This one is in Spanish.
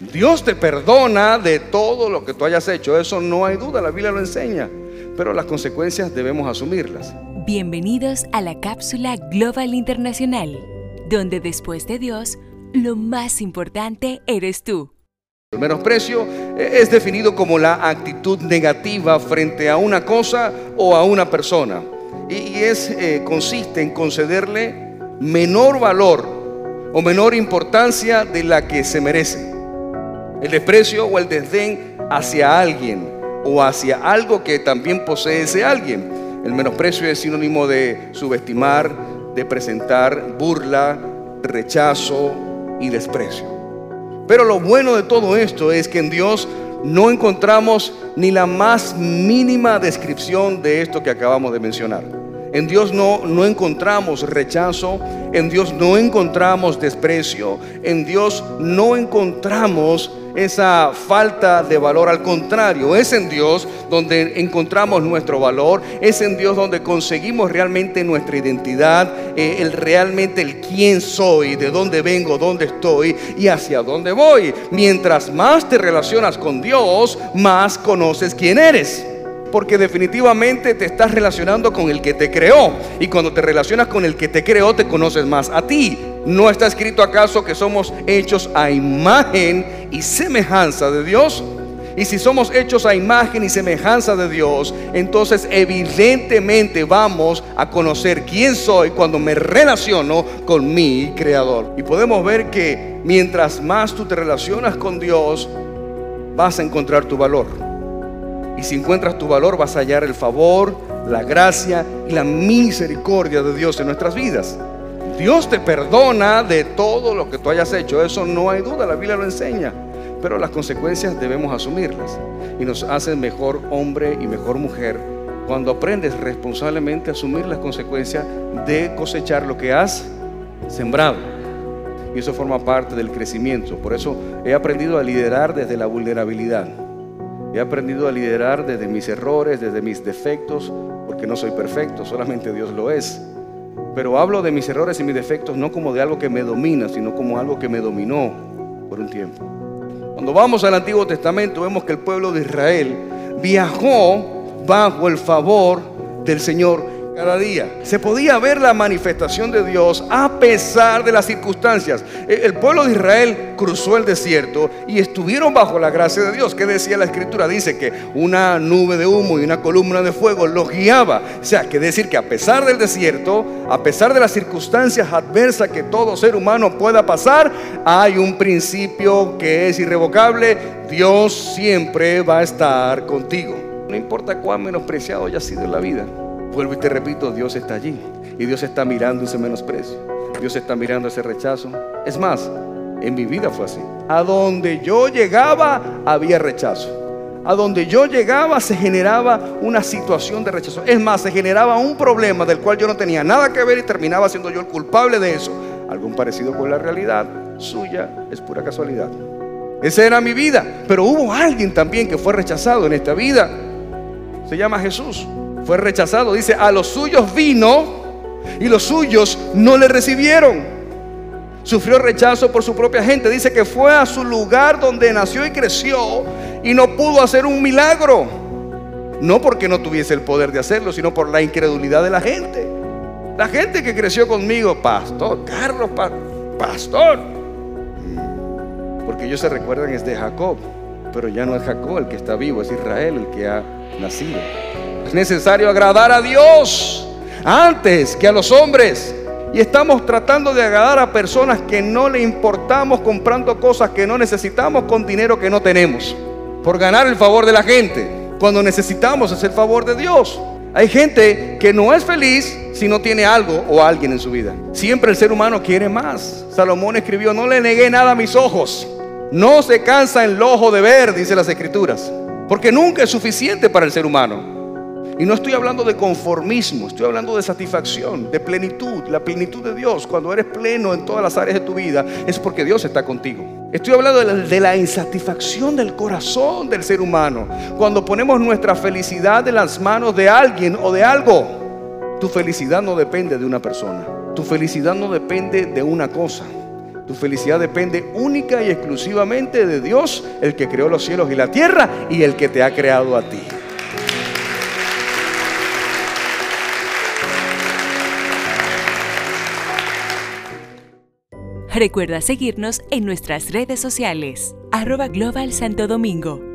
Dios te perdona de todo lo que tú hayas hecho, eso no hay duda, la Biblia lo enseña, pero las consecuencias debemos asumirlas. Bienvenidos a la cápsula Global Internacional, donde después de Dios, lo más importante eres tú. El menosprecio es definido como la actitud negativa frente a una cosa o a una persona y es, eh, consiste en concederle menor valor o menor importancia de la que se merece. El desprecio o el desdén hacia alguien o hacia algo que también posee ese alguien. El menosprecio es sinónimo de subestimar, de presentar burla, rechazo y desprecio. Pero lo bueno de todo esto es que en Dios no encontramos ni la más mínima descripción de esto que acabamos de mencionar. En Dios no, no encontramos rechazo, en Dios no encontramos desprecio, en Dios no encontramos esa falta de valor. Al contrario, es en Dios donde encontramos nuestro valor, es en Dios donde conseguimos realmente nuestra identidad, eh, el realmente el quién soy, de dónde vengo, dónde estoy y hacia dónde voy. Mientras más te relacionas con Dios, más conoces quién eres porque definitivamente te estás relacionando con el que te creó. Y cuando te relacionas con el que te creó, te conoces más a ti. ¿No está escrito acaso que somos hechos a imagen y semejanza de Dios? Y si somos hechos a imagen y semejanza de Dios, entonces evidentemente vamos a conocer quién soy cuando me relaciono con mi Creador. Y podemos ver que mientras más tú te relacionas con Dios, vas a encontrar tu valor. Y si encuentras tu valor, vas a hallar el favor, la gracia y la misericordia de Dios en nuestras vidas. Dios te perdona de todo lo que tú hayas hecho, eso no hay duda, la Biblia lo enseña. Pero las consecuencias debemos asumirlas y nos hacen mejor hombre y mejor mujer cuando aprendes responsablemente a asumir las consecuencias de cosechar lo que has sembrado. Y eso forma parte del crecimiento. Por eso he aprendido a liderar desde la vulnerabilidad. He aprendido a liderar desde mis errores, desde mis defectos, porque no soy perfecto, solamente Dios lo es. Pero hablo de mis errores y mis defectos no como de algo que me domina, sino como algo que me dominó por un tiempo. Cuando vamos al Antiguo Testamento vemos que el pueblo de Israel viajó bajo el favor del Señor cada día. Se podía ver la manifestación de Dios a pesar de las circunstancias. E, el pueblo de Israel cruzó el desierto y estuvieron bajo la gracia de Dios. ¿Qué decía la escritura? Dice que una nube de humo y una columna de fuego los guiaba. O sea, que decir que a pesar del desierto, a pesar de las circunstancias adversas que todo ser humano pueda pasar, hay un principio que es irrevocable. Dios siempre va a estar contigo. No importa cuán menospreciado haya sido en la vida. Vuelvo y te repito, Dios está allí. Y Dios está mirando ese menosprecio. Dios está mirando ese rechazo. Es más, en mi vida fue así. A donde yo llegaba había rechazo. A donde yo llegaba se generaba una situación de rechazo. Es más, se generaba un problema del cual yo no tenía nada que ver y terminaba siendo yo el culpable de eso. Algo parecido con la realidad suya es pura casualidad. Esa era mi vida. Pero hubo alguien también que fue rechazado en esta vida. Se llama Jesús fue rechazado. Dice, a los suyos vino y los suyos no le recibieron. Sufrió rechazo por su propia gente. Dice que fue a su lugar donde nació y creció y no pudo hacer un milagro. No porque no tuviese el poder de hacerlo, sino por la incredulidad de la gente. La gente que creció conmigo, pastor, Carlos, pastor. Porque ellos se recuerdan es de Jacob, pero ya no es Jacob el que está vivo, es Israel el que ha nacido. Es necesario agradar a Dios antes que a los hombres. Y estamos tratando de agradar a personas que no le importamos comprando cosas que no necesitamos con dinero que no tenemos. Por ganar el favor de la gente. Cuando necesitamos hacer el favor de Dios. Hay gente que no es feliz si no tiene algo o alguien en su vida. Siempre el ser humano quiere más. Salomón escribió, no le negué nada a mis ojos. No se cansa el ojo de ver, dice las escrituras. Porque nunca es suficiente para el ser humano. Y no estoy hablando de conformismo, estoy hablando de satisfacción, de plenitud. La plenitud de Dios, cuando eres pleno en todas las áreas de tu vida, es porque Dios está contigo. Estoy hablando de la, insatisfacción del corazón del ser humano. Cuando ponemos nuestra felicidad en las manos de alguien o de algo, tu felicidad no depende de una persona. Tu felicidad no depende de una cosa. Tu felicidad depende única y exclusivamente de Dios, el que creó los cielos y la tierra y el que te ha creado a ti. Recuerda seguirnos en nuestras redes sociales, arroba Global Santo Domingo.